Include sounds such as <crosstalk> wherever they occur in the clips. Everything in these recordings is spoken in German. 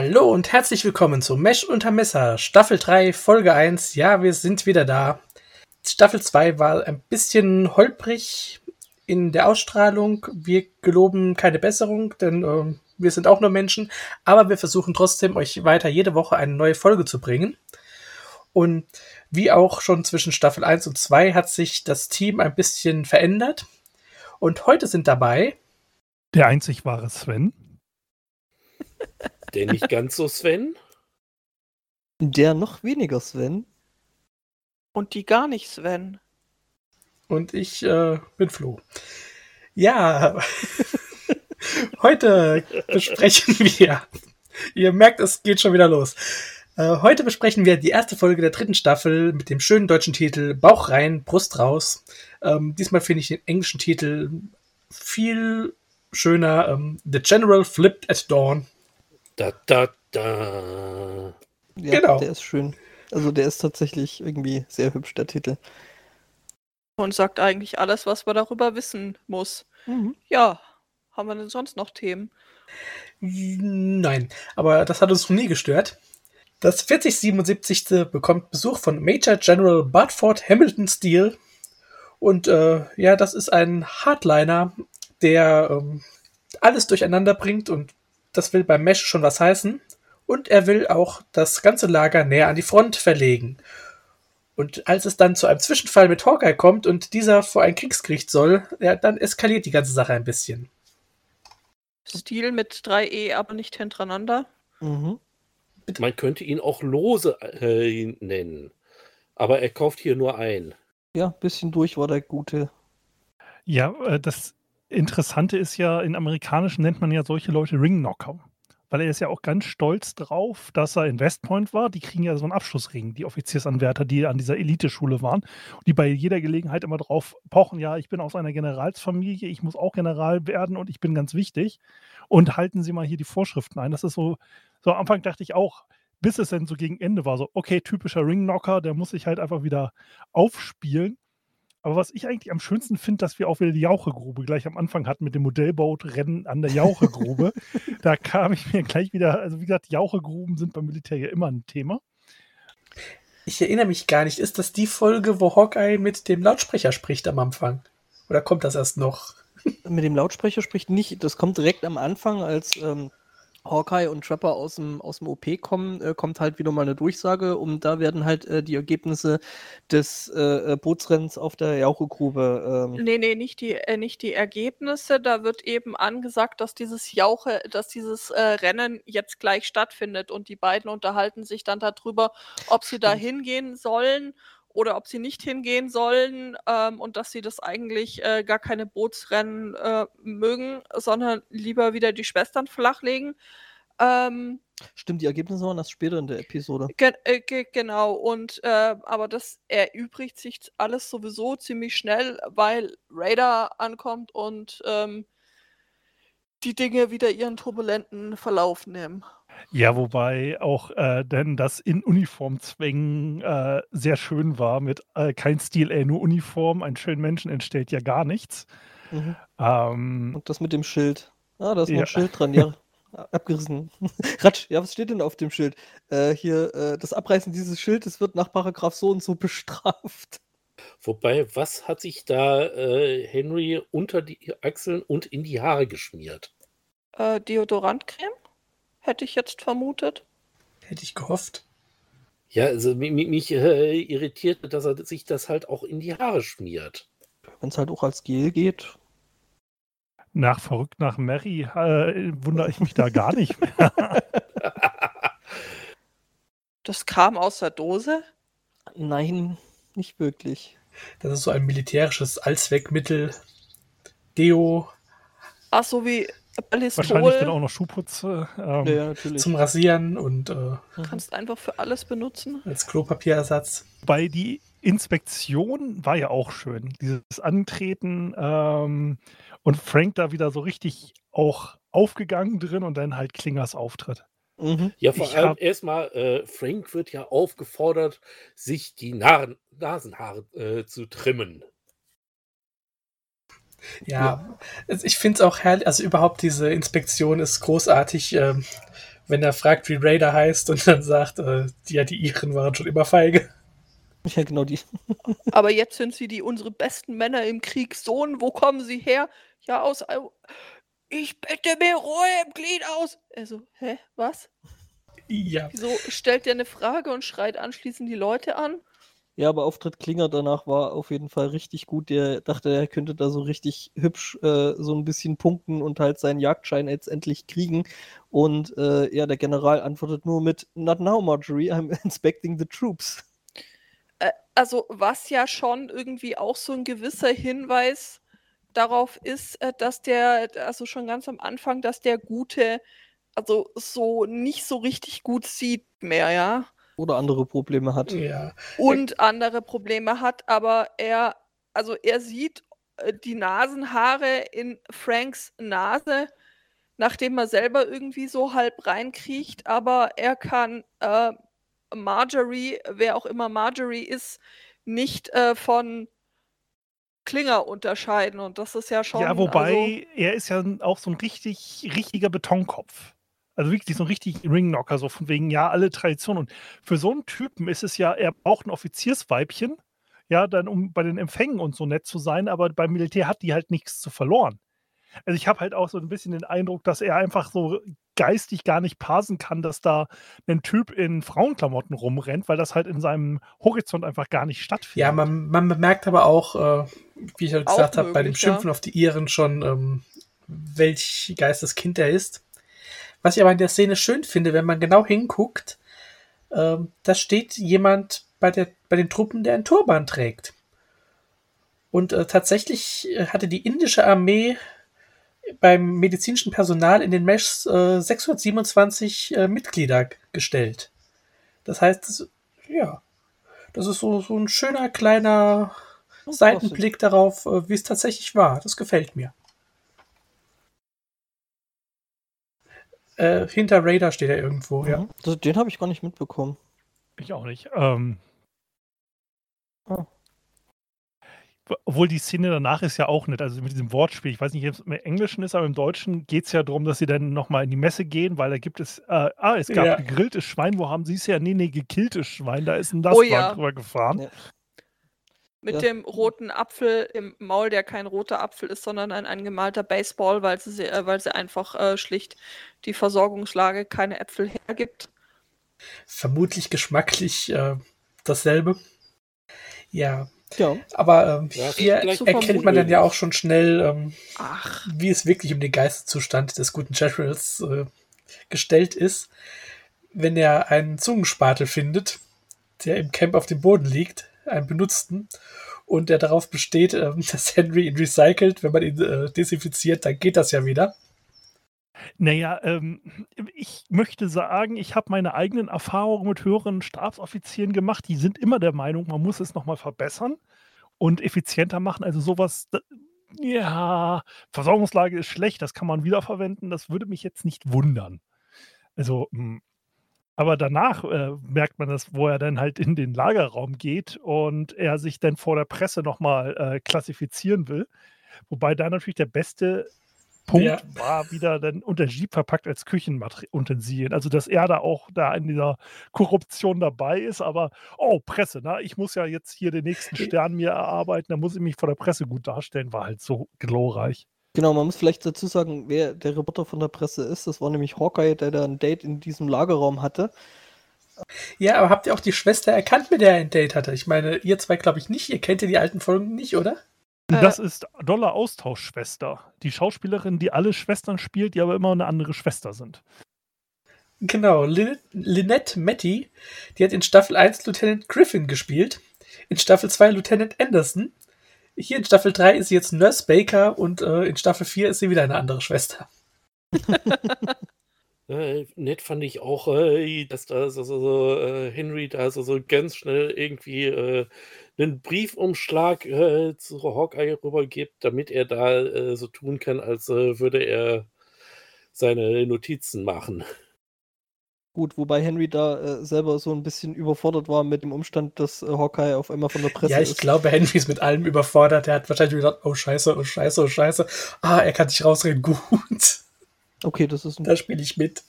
Hallo und herzlich willkommen zu Mesh unter Messer, Staffel 3, Folge 1. Ja, wir sind wieder da. Staffel 2 war ein bisschen holprig in der Ausstrahlung. Wir geloben keine Besserung, denn äh, wir sind auch nur Menschen. Aber wir versuchen trotzdem, euch weiter jede Woche eine neue Folge zu bringen. Und wie auch schon zwischen Staffel 1 und 2 hat sich das Team ein bisschen verändert. Und heute sind dabei der einzig wahre Sven. Der nicht ganz so Sven? Der noch weniger Sven. Und die gar nicht Sven. Und ich äh, bin Flo. Ja, <laughs> heute besprechen <laughs> wir. Ihr merkt, es geht schon wieder los. Äh, heute besprechen wir die erste Folge der dritten Staffel mit dem schönen deutschen Titel Bauch rein, Brust raus. Ähm, diesmal finde ich den englischen Titel viel schöner. Ähm, The General Flipped at Dawn. Da, da, da. Ja, genau. der ist schön. Also der ist tatsächlich irgendwie sehr hübsch, der Titel. Und sagt eigentlich alles, was man darüber wissen muss. Mhm. Ja, haben wir denn sonst noch Themen? Nein, aber das hat uns noch nie gestört. Das 4077. bekommt Besuch von Major General Bartford Hamilton Steele. Und äh, ja, das ist ein Hardliner, der ähm, alles durcheinander bringt und das will beim Mesh schon was heißen. Und er will auch das ganze Lager näher an die Front verlegen. Und als es dann zu einem Zwischenfall mit Hawkeye kommt und dieser vor ein Kriegsgericht soll, ja, dann eskaliert die ganze Sache ein bisschen. Stil mit 3E, aber nicht hintereinander. Mhm. Man könnte ihn auch lose äh, nennen. Aber er kauft hier nur ein. Ja, bisschen durch war der gute. Ja, äh, das Interessante ist ja, in amerikanischen nennt man ja solche Leute Ringknocker. Weil er ist ja auch ganz stolz drauf, dass er in West Point war. Die kriegen ja so einen Abschlussring, die Offiziersanwärter, die an dieser Eliteschule waren. Und die bei jeder Gelegenheit immer drauf pochen, ja, ich bin aus einer Generalsfamilie, ich muss auch General werden und ich bin ganz wichtig. Und halten Sie mal hier die Vorschriften ein. Das ist so, so am Anfang dachte ich auch, bis es dann so gegen Ende war, so, okay, typischer Ringknocker, der muss sich halt einfach wieder aufspielen. Aber was ich eigentlich am schönsten finde, dass wir auch wieder die Jauchegrube gleich am Anfang hatten mit dem Modellbootrennen an der Jauchegrube. <laughs> da kam ich mir gleich wieder, also wie gesagt, Jauchegruben sind beim Militär ja immer ein Thema. Ich erinnere mich gar nicht. Ist das die Folge, wo Hawkeye mit dem Lautsprecher spricht am Anfang? Oder kommt das erst noch? mit dem Lautsprecher spricht nicht. Das kommt direkt am Anfang, als ähm, Hawkeye und Trapper aus dem, aus dem OP kommen, äh, kommt halt wieder mal eine Durchsage und da werden halt äh, die Ergebnisse des äh, äh Bootsrennens auf der Jauchegrube. Ähm nee, nee, nicht die, äh, nicht die Ergebnisse. Da wird eben angesagt, dass dieses Jauche, dass dieses äh, Rennen jetzt gleich stattfindet und die beiden unterhalten sich dann darüber, ob sie da hingehen sollen oder ob sie nicht hingehen sollen ähm, und dass sie das eigentlich äh, gar keine Bootsrennen äh, mögen, sondern lieber wieder die Schwestern flachlegen. Ähm, Stimmt, die Ergebnisse waren das später in der Episode. Ge äh, ge genau, und äh, aber das erübrigt sich alles sowieso ziemlich schnell, weil Raider ankommt und ähm, die Dinge wieder ihren turbulenten Verlauf nehmen. Ja, wobei auch äh, denn das in Uniform zwängen äh, sehr schön war mit äh, kein Stil, ey, nur Uniform, ein schönen Menschen entstellt ja gar nichts. Mhm. Ähm, Und das mit dem Schild. Ah, da ist noch ja. ein Schild dran, ja. Abgerissen. <laughs> Ratsch, ja, was steht denn auf dem Schild? Äh, hier, äh, das Abreißen dieses Schildes wird nach Paragraph so und so <laughs> bestraft. Wobei, was hat sich da äh, Henry unter die Achseln und in die Haare geschmiert? Deodorantcreme? Hätte ich jetzt vermutet. Hätte ich gehofft. Ja, also mich, mich äh, irritiert, dass er sich das halt auch in die Haare schmiert. Wenn es halt auch als Gel geht. Nach verrückt nach Mary äh, wundere ich mich da gar nicht mehr. <laughs> Das kam aus der Dose? Nein, nicht wirklich. Das ist so ein militärisches Allzweckmittel. Deo. Ach so wie Wahrscheinlich dann Ballistol auch noch Schuhputz. äh, Ähm, Ja. Zum Rasieren und äh, kannst einfach für alles benutzen. als Klopapierersatz. Bei die Inspektion war ja auch schön. Dieses Antreten ähm, und Frank da wieder so richtig auch aufgegangen drin und dann halt Klingers Auftritt. Mhm. Ja, vor Ich allem hab- erstmal, äh, Frank wird ja aufgefordert, sich die Nar Nasenhaare äh, zu trimmen. Ja, also ich finde es auch herrlich, also überhaupt diese Inspektion ist großartig, ähm, wenn er fragt, wie Raider heißt und dann sagt, äh, die, ja, die Iren waren schon immer feige. <laughs> Ja, genau die. <laughs> Aber jetzt sind sie die unsere besten Männer im Krieg. Sohn, wo kommen sie her? Ja, aus. Au- Ich bette mir Ruhe im Glied aus. Er so, hä, was? Ja, Wieso stellt er eine Frage und schreit anschließend die Leute an? Ja, aber Auftritt Klinger danach war auf jeden Fall richtig gut. Der dachte, er könnte da so richtig hübsch äh, so ein bisschen punkten und halt seinen Jagdschein jetzt endlich kriegen. Und äh, ja, der General antwortet nur mit Not now, Marjorie, I'm <laughs> inspecting the troops. Äh, also, was ja schon irgendwie auch so ein gewisser Hinweis darauf ist, äh, dass der, also schon ganz am Anfang, dass der Gute, also so nicht so richtig gut sieht mehr, ja. Oder andere Probleme hat. ja. und andere Probleme hat, aber er, also er sieht äh, die Nasenhaare in Franks Nase, nachdem er selber irgendwie so halb reinkriecht, aber er kann äh, Marjorie, wer auch immer Marjorie ist, nicht äh, von Klinger unterscheiden und das ist ja schon. ja, also, wobei er ist ja auch so ein richtig, richtiger Betonkopf. Also wirklich so ein richtig Ringknocker, so von wegen, ja, alle Traditionen. Und für so einen Typen ist es ja, er braucht ein Offiziersweibchen, ja, dann um bei den Empfängen und so nett zu sein, aber beim Militär hat die halt nichts zu verloren. Also ich habe halt auch so ein bisschen den Eindruck, dass er einfach so geistig gar nicht parsen kann, dass da ein Typ in Frauenklamotten rumrennt, weil das halt in seinem Horizont einfach gar nicht stattfindet. Ja, man, man bemerkt aber auch, äh, wie ich ja Auch gesagt habe, bei dem möglich, ja. Schimpfen auf die Iren schon, ähm, welch Geisteskind er ist. Was ich aber in der Szene schön finde, wenn man genau hinguckt, ähm, da steht jemand bei, der, bei den Truppen, der einen Turban trägt. Und äh, tatsächlich äh, hatte die indische Armee beim medizinischen Personal in den Meshs äh, 627 äh, Mitglieder gestellt. Das heißt, das, ja, das ist so, so ein schöner kleiner Seitenblick darauf, äh, wie es tatsächlich war. Das gefällt mir. Äh, hinter Raider steht er irgendwo, ja. Mhm. Das, den habe ich gar nicht mitbekommen. Ich auch nicht. Ähm, Ah. Obwohl die Szene danach ist ja auch nett. Also mit diesem Wortspiel, ich weiß nicht, ob es im Englischen ist, aber im Deutschen geht es ja darum, dass sie dann nochmal in die Messe gehen, weil da gibt es, äh, ah, es gab Ja. gegrilltes Schwein, wo haben sie es ja? Nee, nee, gekilltes Schwein, da ist ein Oh Lastwagen ja. drüber gefahren. Ja. Mit Ja. dem roten Apfel im Maul, der kein roter Apfel ist, sondern ein angemalter Baseball, weil sie, äh, weil sie einfach äh, schlicht die Versorgungslage keine Äpfel hergibt. Vermutlich geschmacklich äh, dasselbe. Ja, Ja, aber ähm, Ja, hier erkennt man dann ja auch schon schnell, ähm, Ach, wie es wirklich um den Geisteszustand des guten Generals äh, gestellt ist, wenn er einen Zungenspatel findet, der im Camp auf dem Boden liegt, einen benutzten, und der darauf besteht, ähm, <laughs> dass Henry ihn recycelt. Wenn man ihn äh, desinfiziert, dann geht das ja wieder. Naja, ähm, ich möchte sagen, ich habe meine eigenen Erfahrungen mit höheren Stabsoffizieren gemacht. Die sind immer der Meinung, man muss es nochmal verbessern und effizienter machen. Also sowas, ja, Versorgungslage ist schlecht, das kann man wiederverwenden. Das würde mich jetzt nicht wundern. Also, mh, aber danach äh, merkt man das, wo er dann halt in den Lagerraum geht und er sich dann vor der Presse nochmal äh, klassifizieren will. Wobei da natürlich der beste Punkt Ja. war wieder dann unter Jeep verpackt als Küchenutensilien. Also, dass er da auch da in dieser Korruption dabei ist, aber oh, Presse, ne? Ich muss ja jetzt hier den nächsten Stern mir erarbeiten, da muss ich mich vor der Presse gut darstellen, war halt so glorreich. Genau. Man muss vielleicht dazu sagen, wer der Reporter von der Presse ist. Das war nämlich Hawkeye, der da ein Date in diesem Lagerraum hatte. Ja, aber habt ihr auch die Schwester erkannt, mit der er ein Date hatte? Ich meine, ihr zwei glaube ich nicht. Ihr kennt ja die alten Folgen nicht, oder? Äh. das ist Dollar Austauschschwester. Die Schauspielerin, die alle Schwestern spielt, die aber immer eine andere Schwester sind. Genau, Lin Lynette Matty, die hat in Staffel 1 Lieutenant Griffin gespielt, in Staffel 2 Lieutenant Anderson. Hier in Staffel 3 ist sie jetzt Nurse Baker und äh, in Staffel 4 ist sie wieder eine andere Schwester. <laughs> Äh, nett fand ich auch, äh, dass da so, so, äh, Henry da so, so ganz schnell irgendwie äh, einen Briefumschlag äh, zu Hawkeye rübergibt, damit er da so tun kann, als würde er seine Notizen machen. Gut, wobei Henry da äh, selber so ein bisschen überfordert war mit dem Umstand, dass äh, Hawkeye auf einmal von der Presse Ja, ich ist. glaube, Henry ist mit allem überfordert. Er hat wahrscheinlich gedacht, oh scheiße, oh scheiße, oh scheiße. Ah, er kann sich rausreden. <laughs> Gut, Okay, das ist ein da spiele ich mit.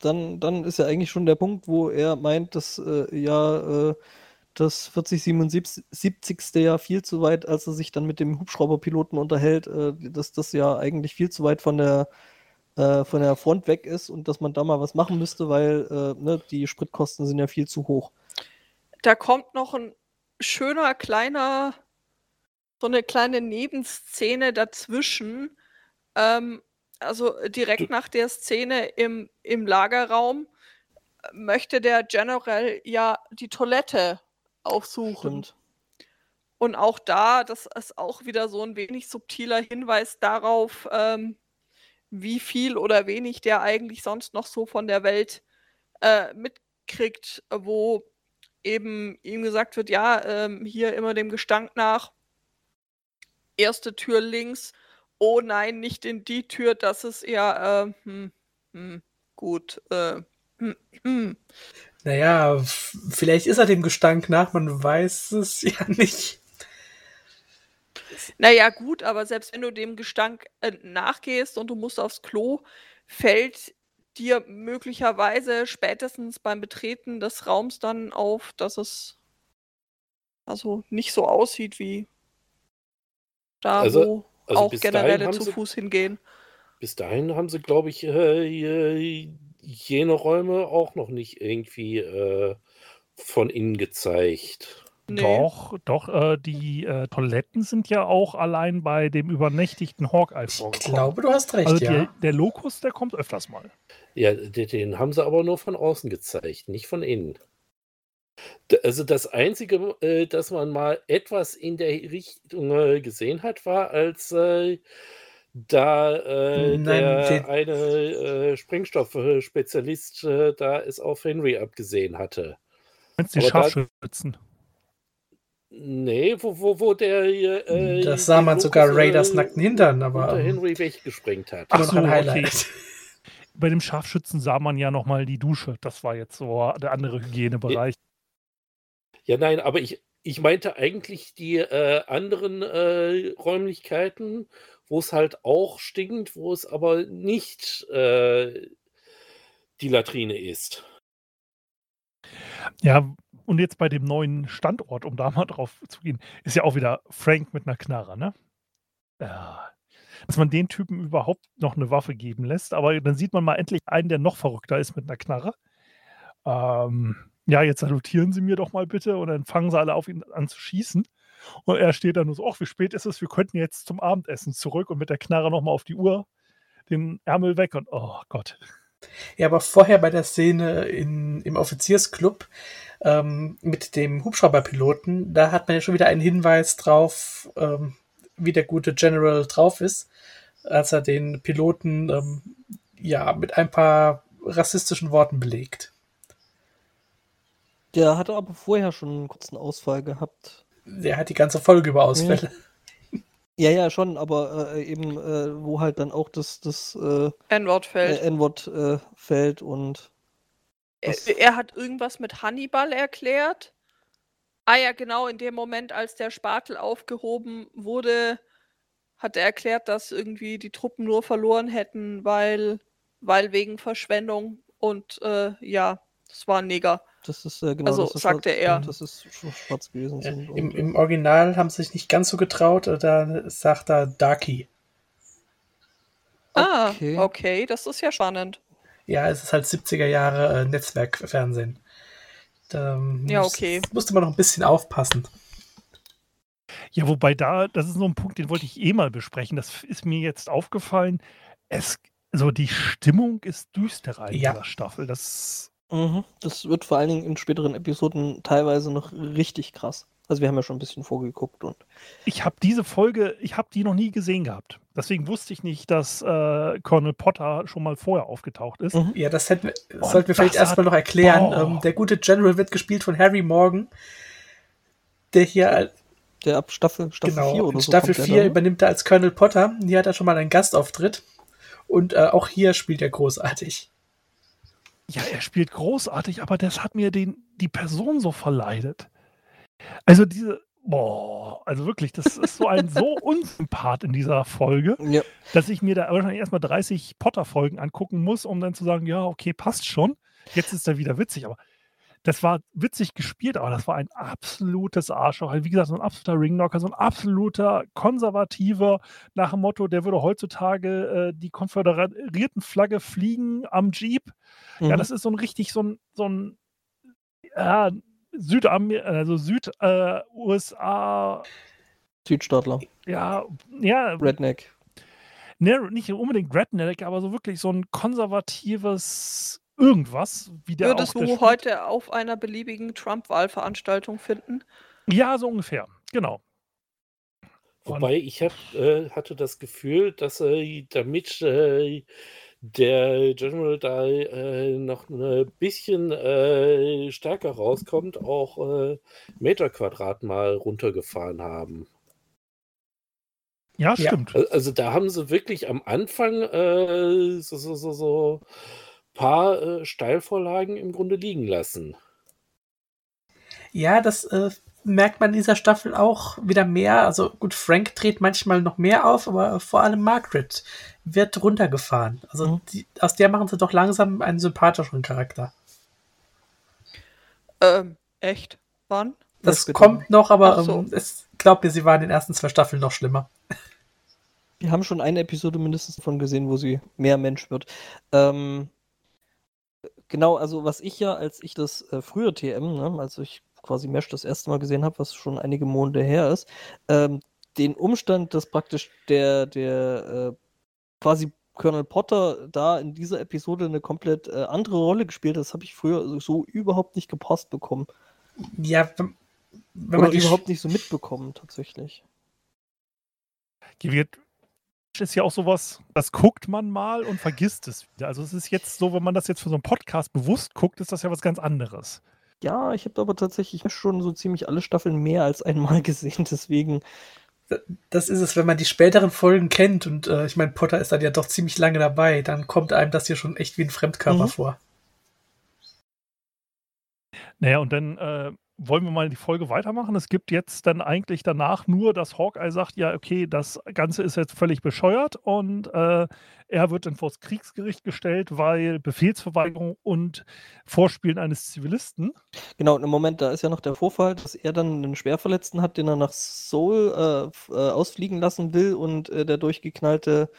dann, dann ist ja eigentlich schon der Punkt, wo er meint, dass äh, ja äh, das 4077. Jahr viel zu weit, als er sich dann mit dem Hubschrauberpiloten unterhält, äh, dass das ja eigentlich viel zu weit von der äh, von der Front weg ist und dass man da mal was machen müsste, weil äh, ne, die Spritkosten sind ja viel zu hoch. Da kommt noch ein schöner kleiner, so eine kleine Nebenszene dazwischen. Ähm, also direkt Du- nach der Szene im, im Lagerraum äh, möchte der General ja die Toilette aufsuchen. Stimmt. Und auch da, das ist auch wieder so ein wenig subtiler Hinweis darauf, ähm, wie viel oder wenig der eigentlich sonst noch so von der Welt äh, mitkriegt, wo eben ihm gesagt wird, ja, ähm, hier immer dem Gestank nach, erste Tür links, oh nein, nicht in die Tür, das ist eher, äh, hm, hm, gut, äh, hm, hm. Naja, vielleicht ist er dem Gestank nach, man weiß es <laughs> ja nicht. Naja, gut, aber selbst wenn du dem Gestank äh, nachgehst und du musst aufs Klo, fällt dir möglicherweise spätestens beim Betreten des Raums dann auf, dass es also nicht so aussieht wie da, Also- wo also auch bis dahin Generäle haben zu sie- Fuß hingehen. Bis dahin haben sie, glaube ich, äh, jene Räume auch noch nicht irgendwie äh, von innen gezeigt. Nee. Doch, doch, äh, die äh, Toiletten sind ja auch allein bei dem übernächtigten Hawkeye Ich vorgekommen. glaube, du hast recht, also ja. der, der Lokus, der kommt öfters mal. Ja, de- den haben sie aber nur von außen gezeigt, nicht von innen. Also das Einzige, äh, dass man mal etwas in der Richtung äh, gesehen hat, war, als äh, da äh, Nein, der eine äh, Sprengstoffspezialist äh, da es auf Henry abgesehen hatte. Meinst du die Scharfschützen? Nee, wo, wo, wo der äh, das sah man Lucas, sogar äh, Raiders nackten Hintern, aber unter ähm, Henry weggesprengt hat. Ach so, ein okay. Highlight. <laughs> Bei dem Scharfschützen sah man ja nochmal die Dusche. Das war jetzt so der andere Hygienebereich. Ja, nein, aber ich, ich meinte eigentlich die äh, anderen äh, Räumlichkeiten, wo es halt auch stinkt, wo es aber nicht äh, die Latrine ist. Ja, und jetzt bei dem neuen Standort, um da mal drauf zu gehen, ist ja auch wieder Frank mit einer Knarre, ne? Ja. Dass man den Typen überhaupt noch eine Waffe geben lässt, aber dann sieht man mal endlich einen, der noch verrückter ist mit einer Knarre. Ähm, ja, jetzt salutieren Sie mir doch mal bitte und dann fangen sie alle auf ihn an zu schießen. Und er steht da nur so, ach, wie spät ist es? Wir könnten jetzt zum Abendessen zurück und mit der Knarre nochmal auf die Uhr den Ärmel weg und oh Gott. Ja, aber vorher bei der Szene in, im Offiziersclub ähm, mit dem Hubschrauberpiloten, da hat man ja schon wieder einen Hinweis drauf, ähm, wie der gute General drauf ist, als er den Piloten ähm, ja mit ein paar rassistischen Worten belegt. Der hatte aber vorher schon einen kurzen Ausfall gehabt. Der hat die ganze Folge über Ausfälle. Ja, ja, schon, aber äh, eben, äh, wo halt dann auch das, das äh, N-Wort äh, fällt. N-Wort äh, fällt und Er, das- er hat irgendwas mit Hannibal erklärt. Ah ja, genau, in dem Moment, als der Spatel aufgehoben wurde, hat er erklärt, dass irgendwie die Truppen nur verloren hätten, weil, weil wegen Verschwendung und äh, ja, das war ein Neger. das ist äh, genau Also, das ist sagte schwarz, er. dass es sch- schwarz gewesen Äh. Im, Im Original haben sie sich nicht ganz so getraut, äh, da sagt er Darky. Ah, Okay. okay, das ist ja spannend. Ja, es ist halt 70er Jahre äh, Netzwerkfernsehen. Da Ja, muss- okay. musste man noch ein bisschen aufpassen. Ja, wobei da, das ist so ein Punkt, den wollte ich eh mal besprechen. Das ist mir jetzt aufgefallen. Es, so die Stimmung ist düsterer in Ja. dieser Staffel. Das, mhm, das wird vor allen Dingen in späteren Episoden teilweise noch richtig krass. Also wir haben ja schon ein bisschen vorgeguckt und. Ich habe diese Folge, ich habe die noch nie gesehen gehabt. Deswegen wusste ich nicht, dass äh, Colonel Potter schon mal vorher aufgetaucht ist. Mhm. Ja, das hätten das sollten wir vielleicht erstmal noch erklären. Ähm, der gute General wird gespielt von Harry Morgan, der hier Der ab Staffel, Staffel genau, 4 oder so. Staffel kommt der 4 dann, ne? übernimmt er als Colonel Potter. Hier hat er schon mal einen Gastauftritt. Und äh, auch hier spielt er großartig. Ja, er spielt großartig, aber das hat mir den, die Person so verleidet. Also diese, boah, also wirklich, das ist so ein so <laughs> Unsympath in dieser Folge, Ja. dass ich mir da wahrscheinlich erstmal 30 Potter-Folgen angucken muss, um dann zu sagen, ja, okay, passt schon. Jetzt ist er wieder witzig, aber das war witzig gespielt, aber das war ein absolutes Arschloch. Wie gesagt, so ein absoluter Ringknocker, so ein absoluter Konservativer nach dem Motto, der würde heutzutage äh, die konföderierten Flagge fliegen am Jeep. Ja, Mhm. das ist so ein richtig so ein, so ein ja, Südamer also Süd-USA, Südstaatler. ja, ja, Redneck. ne, nicht unbedingt Redneck, aber so wirklich so ein konservatives irgendwas, wie der Würdest auch der du spielt. heute auf einer beliebigen Trump-Wahlveranstaltung finden? Ja, so ungefähr, genau. Und- Wobei ich hab, äh, hatte das Gefühl, dass äh, damit äh, der General da äh, noch ein bisschen äh, stärker rauskommt, auch äh, Meter Quadrat mal runtergefahren haben. Ja, Ja. stimmt. Al- Also da haben sie wirklich am Anfang äh, so, so, so, so paar äh, Steilvorlagen im Grunde liegen lassen. Ja, das äh, merkt man in dieser Staffel auch wieder mehr. Also gut, Frank dreht manchmal noch mehr auf, aber äh, vor allem Margaret wird runtergefahren. Also Mhm. die, aus der machen sie doch langsam einen sympathischeren Charakter. Ähm, echt? Wann? Das kommt noch, aber so. ähm, es glaubt mir, sie waren in den ersten zwei Staffeln noch schlimmer. Wir haben schon eine Episode mindestens davon gesehen, wo sie mehr Mensch wird. Ähm, genau, also was ich ja, als ich das äh, frühe TM, ne, als ich quasi Mesh das erste Mal gesehen habe, was schon einige Monate her ist, ähm, den Umstand, dass praktisch der, der äh, quasi Colonel Potter da in dieser Episode eine komplett äh, andere Rolle gespielt hat, das habe ich früher so, so überhaupt nicht gepasst bekommen. Ja, wenn, wenn Oder man die überhaupt nicht so mitbekommen, tatsächlich. Wird ist ja auch sowas, das guckt man mal und vergisst es wieder. Also es ist jetzt so, wenn man das jetzt für so einen Podcast bewusst guckt, ist das ja was ganz anderes. Ja, ich habe aber tatsächlich schon so ziemlich alle Staffeln mehr als einmal <laughs> gesehen, deswegen. Das ist es, wenn man die späteren Folgen kennt und äh, ich meine, Potter ist dann ja doch ziemlich lange dabei, dann kommt einem das hier schon echt wie ein Fremdkörper Mhm. vor. Naja, und dann äh, wollen wir mal die Folge weitermachen. Es gibt jetzt dann eigentlich danach nur, dass Hawkeye sagt, ja, okay, das Ganze ist jetzt völlig bescheuert und äh, er wird dann vor das Kriegsgericht gestellt, weil Befehlsverweigerung und Vorspielen eines Zivilisten. Genau, und im Moment, da ist ja noch der Vorfall, dass er dann einen Schwerverletzten hat, den er nach Seoul äh, äh, ausfliegen lassen will und äh, der durchgeknallte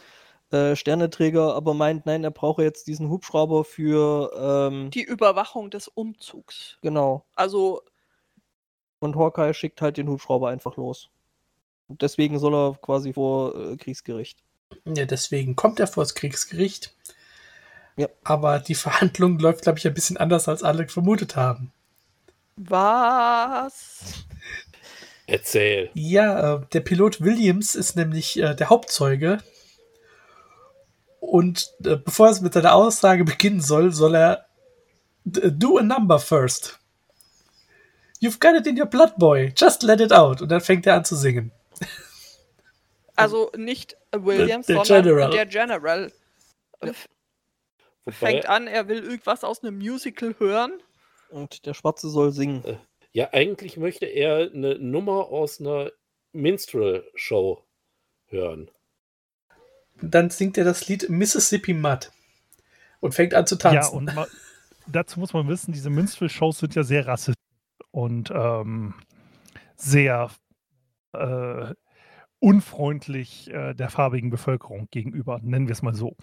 äh, Sterneträger aber meint, nein, er brauche jetzt diesen Hubschrauber für, ähm, Die Überwachung des Umzugs. genau. Also, Und Hawkeye schickt halt den Hubschrauber einfach los. Und deswegen soll er quasi vor äh, Kriegsgericht. Ja, deswegen kommt er vor das Kriegsgericht. Ja. Aber die Verhandlung läuft, glaube ich, ein bisschen anders, als alle vermutet haben. was? Erzähl. Ja, äh, der Pilot Williams ist nämlich äh, der Hauptzeuge. Und äh, bevor es mit seiner Aussage beginnen soll, soll er d- do a number first. You've got it in your blood, boy. Just let it out. Und dann fängt er an zu singen. Also nicht Williams, der sondern General. der General. Äh, Wobei, Fängt an, er will irgendwas aus einem Musical hören. Und der Schwarze soll singen. ja, eigentlich möchte er eine Nummer aus einer Minstrel-Show hören. Dann singt er das Lied Mississippi Mud. Und fängt an zu tanzen. Ja, und dazu muss man wissen, diese Minstrel-Shows sind ja sehr rassistisch und ähm, sehr äh, unfreundlich äh, der farbigen Bevölkerung gegenüber, nennen wir es mal so.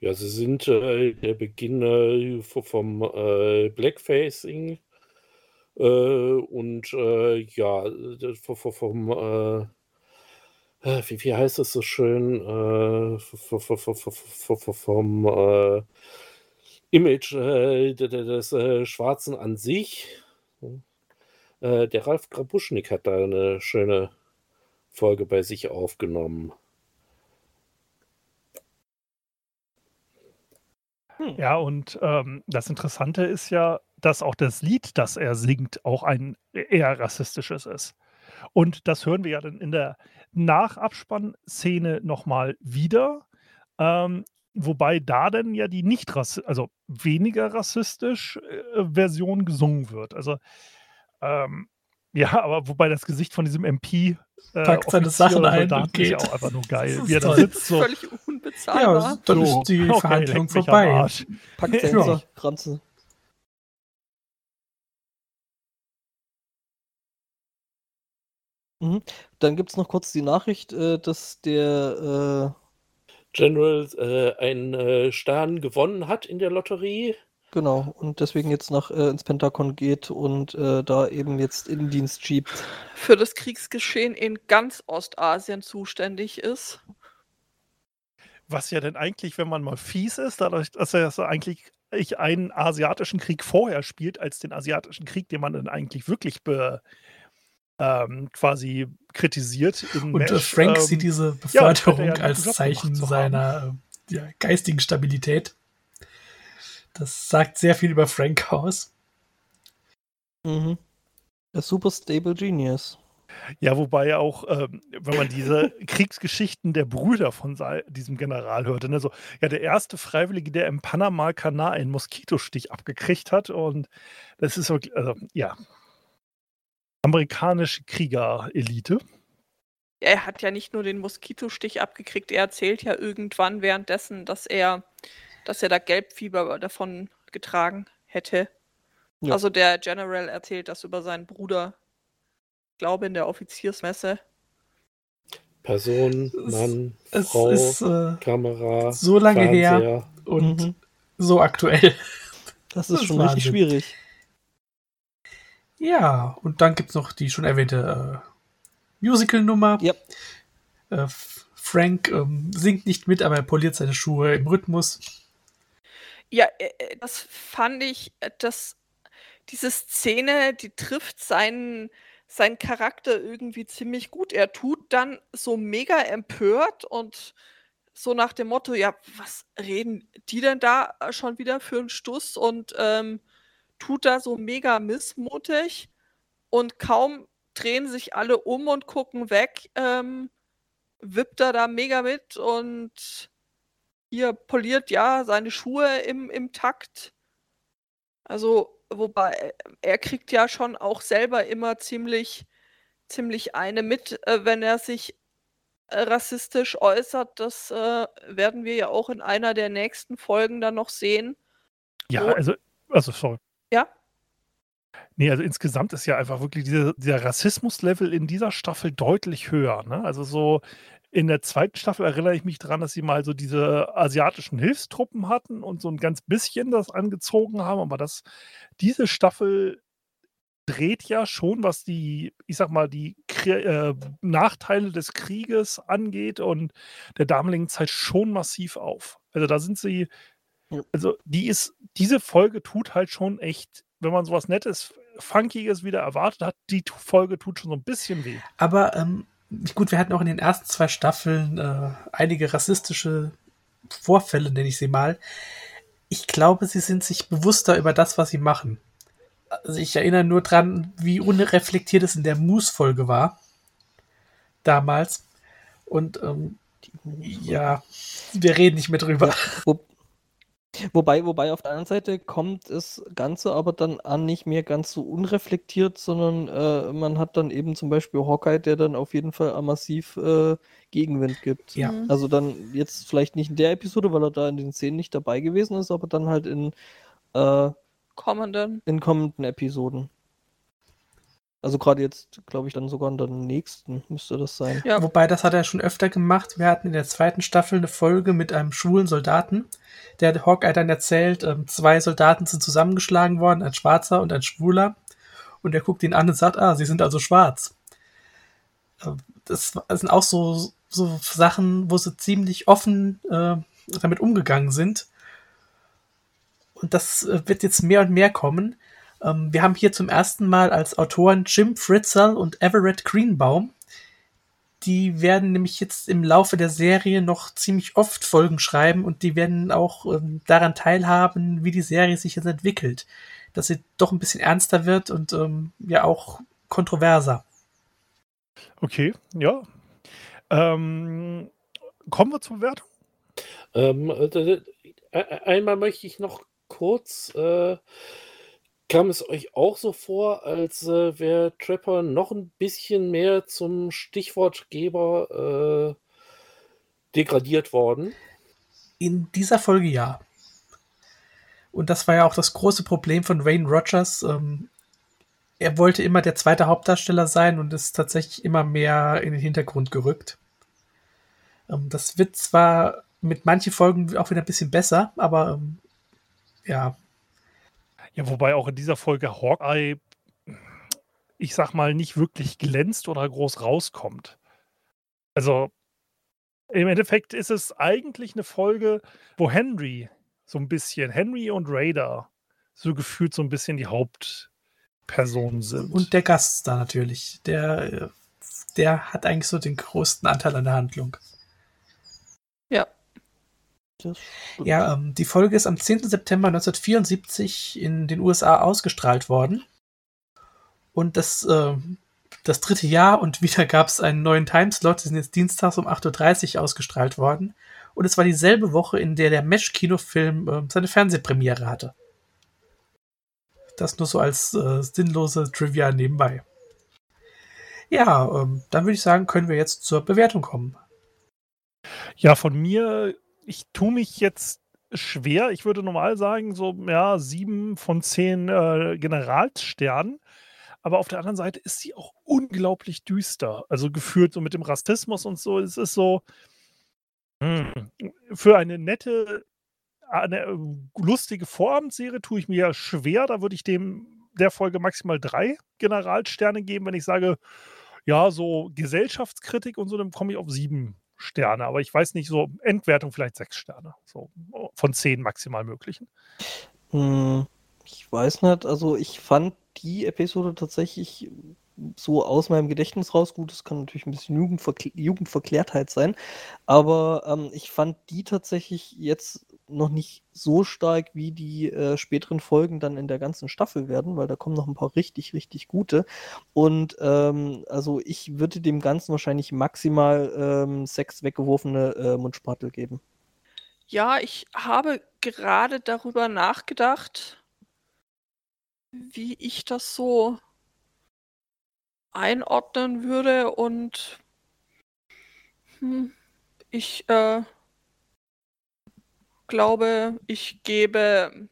Ja, sie sind äh, der Beginn vom Blackfacing und ja, das vom, wie, wie heißt es so schön, äh, vom äh, Image äh, de- de- des äh, Schwarzen an sich. Äh, der Ralf Grabuschnik hat da eine schöne Folge bei sich aufgenommen. Ja, und ähm, das Interessante ist ja, dass auch das Lied, das er singt, auch ein eher rassistisches ist. Und das hören wir ja dann in der Nachabspann-Szene nochmal wieder. Ähm, wobei da dann ja die nicht rassistisch, also weniger rassistisch äh, Version gesungen wird. Also ähm, <laughs> ja, aber wobei das Gesicht von diesem MP äh, Packt seine Sachen ein und geht. geht. auch einfach nur geil. Das Wie er ist da toll. sitzt so. Völlig unbezahlbar. Ja, dann so, ist die okay, Verhandlung vorbei. Packt <laughs> er Ja. Kranze. Mhm. Dann gibt es noch kurz die Nachricht, äh, dass der, General äh, einen äh, Stern gewonnen hat in der Lotterie. genau, und deswegen jetzt nach, äh, ins Pentagon geht und äh, da eben jetzt Innendienst schiebt. Für das Kriegsgeschehen in ganz Ostasien zuständig ist. Was ja denn eigentlich, wenn man mal fies ist, dadurch, dass er so eigentlich ich einen asiatischen Krieg vorher spielt, als den asiatischen Krieg, den man dann eigentlich wirklich be, ähm, quasi kritisiert. In Und Mesh, Frank ähm, sieht diese Beförderung er ja als Zeichen seiner äh, ja, geistigen Stabilität. Das sagt sehr viel über Frank aus. Mhm. Der Super Stable Genius. Ja, wobei auch, ähm, wenn man diese <laughs> Kriegsgeschichten der Brüder von diesem General hörte, ne, so, ja, der erste Freiwillige, der im Panama-Kanal einen Moskitostich abgekriegt hat und das ist wirklich, also, ja, amerikanische Krieger-Elite. Er hat ja nicht nur den Moskitostich abgekriegt, er erzählt ja irgendwann währenddessen, dass er, dass er da Gelbfieber davon getragen hätte. Ja. Also der General erzählt das über seinen Bruder, ich glaube in der Offiziersmesse. Person, Es- Mann, Es Frau, ist äh, Kamera, so lange her Fernseher. und Mhm. so aktuell. Das <laughs> Das ist ist schon richtig Wahnsinn. schwierig. Ja, und dann gibt es noch die schon erwähnte äh, Musical-Nummer. Ja. Äh, Frank ähm, singt nicht mit, aber er poliert seine Schuhe im Rhythmus. Ja, äh, äh, das fand ich, äh, dass diese Szene, die trifft seinen, seinen Charakter irgendwie ziemlich gut. Er tut dann so mega empört und so nach dem Motto, ja, was reden die denn da schon wieder für einen Stuss und ähm, tut da so mega missmutig und kaum drehen sich alle um und gucken weg, ähm, wippt er da mega mit und hier poliert ja seine Schuhe im, im Takt. Also, wobei äh, er kriegt ja schon auch selber immer ziemlich, ziemlich eine mit, äh, wenn er sich äh, rassistisch äußert. Das äh, werden wir ja auch in einer der nächsten Folgen dann noch sehen. Ja, also, also, sorry. Ja. Nee, also insgesamt ist ja einfach wirklich dieser, dieser Rassismuslevel in dieser Staffel deutlich höher. Ne? Also so in der zweiten Staffel erinnere ich mich daran, dass sie mal so diese asiatischen Hilfstruppen hatten und so ein ganz bisschen das angezogen haben, aber das, diese Staffel dreht ja schon, was die, ich sag mal, die äh, Nachteile des Krieges angeht und der damaligen Zeit schon massiv auf. Also da sind sie. Also die ist, diese Folge tut halt schon echt, wenn man sowas Nettes, Funkiges wieder erwartet hat, die Folge tut schon so ein bisschen weh. Aber ähm, gut, wir hatten auch in den ersten zwei Staffeln äh, einige rassistische Vorfälle, nenne ich sie mal. Ich glaube, sie sind sich bewusster über das, was sie machen. Also ich erinnere nur dran, wie unreflektiert es in der Moose-Folge war. Damals. Und ähm, ja, wir reden nicht mehr drüber. Wo, wobei, wobei auf der anderen Seite kommt das Ganze aber dann an nicht mehr ganz so unreflektiert, sondern äh, man hat dann eben zum Beispiel Hawkeye, der dann auf jeden Fall massiv äh, Gegenwind gibt. Ja. Also dann jetzt vielleicht nicht in der Episode, weil er da in den Szenen nicht dabei gewesen ist, aber dann halt in, äh, Kommenden. in kommenden Episoden. Also gerade jetzt, glaube ich, dann sogar in der nächsten müsste das sein. Ja. Wobei, das hat er schon öfter gemacht. Wir hatten in der zweiten Staffel eine Folge mit einem schwulen Soldaten. Der hat Hawkeye dann erzählt, ähm, zwei Soldaten sind zusammengeschlagen worden, ein Schwarzer und ein Schwuler. Und er guckt ihn an und sagt, ah, sie sind also schwarz. Ähm, Das sind auch so, so Sachen, wo sie ziemlich offen äh, damit umgegangen sind. Und das äh, wird jetzt mehr und mehr kommen. Ähm, wir haben hier zum ersten Mal als Autoren Jim Fritzell und Everett Greenbaum. Die werden nämlich jetzt im Laufe der Serie noch ziemlich oft Folgen schreiben und die werden auch ähm, daran teilhaben, wie die Serie sich jetzt entwickelt. Dass sie doch ein bisschen ernster wird und ähm, ja auch kontroverser. Okay, ja. Ähm, kommen wir zur Wertung? Ähm, äh, einmal möchte ich noch kurz, äh, kam es euch auch so vor, als äh, wäre Trapper noch ein bisschen mehr zum Stichwortgeber äh, degradiert worden? In dieser Folge ja. Und das war ja auch das große Problem von Wayne Rogers. Ähm, er wollte immer der zweite Hauptdarsteller sein und ist tatsächlich immer mehr in den Hintergrund gerückt. Ähm, das wird zwar mit manchen Folgen auch wieder ein bisschen besser, aber ähm, ja. Ja, wobei auch in dieser Folge Hawkeye, ich sag mal, nicht wirklich glänzt oder groß rauskommt. Also im Endeffekt ist es eigentlich eine Folge, wo Henry so ein bisschen, Henry und Raider so gefühlt so ein bisschen die Hauptpersonen sind. Und der Gast da natürlich. Der, der hat eigentlich so den größten Anteil an der Handlung. Ja. Ja, ähm, die Folge ist am 10. September 1974 in den USA ausgestrahlt worden. Und das, äh, das dritte Jahr und wieder gab es einen neuen Timeslot. Sie sind jetzt dienstags um 8.30 Uhr ausgestrahlt worden. Und es war dieselbe Woche, in der der Mesh-Kinofilm äh, seine Fernsehpremiere hatte. Das nur so als äh, sinnlose Trivia nebenbei. Ja, ähm, dann würde ich sagen, können wir jetzt zur Bewertung kommen. Ja, von mir, ich tue mich jetzt schwer. Ich würde normal sagen, so, ja, sieben von zehn äh, Generalssternen. Aber auf der anderen Seite ist sie auch unglaublich düster. Also gefühlt so mit dem Rassismus und so. Es ist so, hm, für eine nette, eine äh, lustige Vorabendserie tue ich mir ja schwer. Da würde ich dem der Folge maximal drei Generalsterne geben. Wenn ich sage, ja, so Gesellschaftskritik und so, dann komme ich auf sieben Sterne, aber ich weiß nicht, so Endwertung vielleicht sechs Sterne. So von zehn maximal möglichen. Hm, ich weiß nicht, also ich fand die Episode tatsächlich so aus meinem Gedächtnis raus. Gut, es kann natürlich ein bisschen Jugendverkl Jugendverklärtheit sein, aber ähm, ich fand die tatsächlich jetzt noch nicht so stark, wie die äh, späteren Folgen dann in der ganzen Staffel werden, weil da kommen noch ein paar richtig, richtig gute. Und ähm, also ich würde dem Ganzen wahrscheinlich maximal ähm, sechs weggeworfene äh, Mundspatel geben. Ja, ich habe gerade darüber nachgedacht, wie ich das so einordnen würde und hm, ich äh, glaube, ich gebe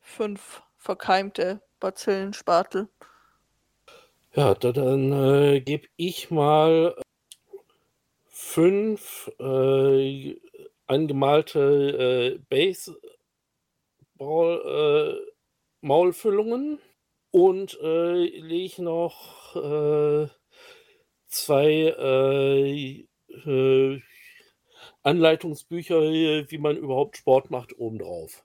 fünf verkeimte Bazillenspatel. Ja, da, dann äh, gebe ich mal fünf äh, angemalte äh, Baseball-Maulfüllungen äh, und äh, lege noch äh, zwei äh, äh, Anleitungsbücher, wie man überhaupt Sport macht, obendrauf.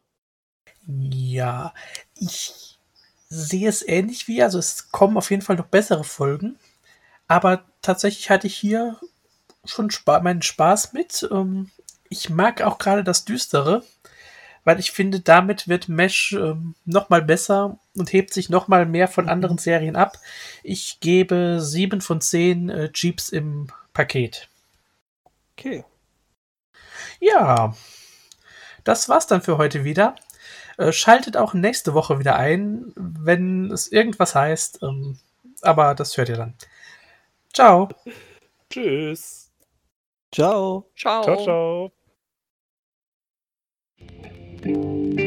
Ja, ich sehe es ähnlich wie, also es kommen auf jeden Fall noch bessere Folgen, aber tatsächlich hatte ich hier schon spa meinen Spaß mit. Ähm, ich mag auch gerade das Düstere, weil ich finde, damit wird Mesh ähm, noch mal besser und hebt sich noch mal mehr von anderen Serien ab. Ich gebe sieben von zehn äh, Jeeps im Paket. Okay. Ja, das war's dann für heute wieder. Äh, schaltet auch nächste Woche wieder ein, wenn es irgendwas heißt. Ähm, aber das hört ihr dann. Ciao. Tschüss. Ciao. Ciao. Ciao, ciao. Thank you.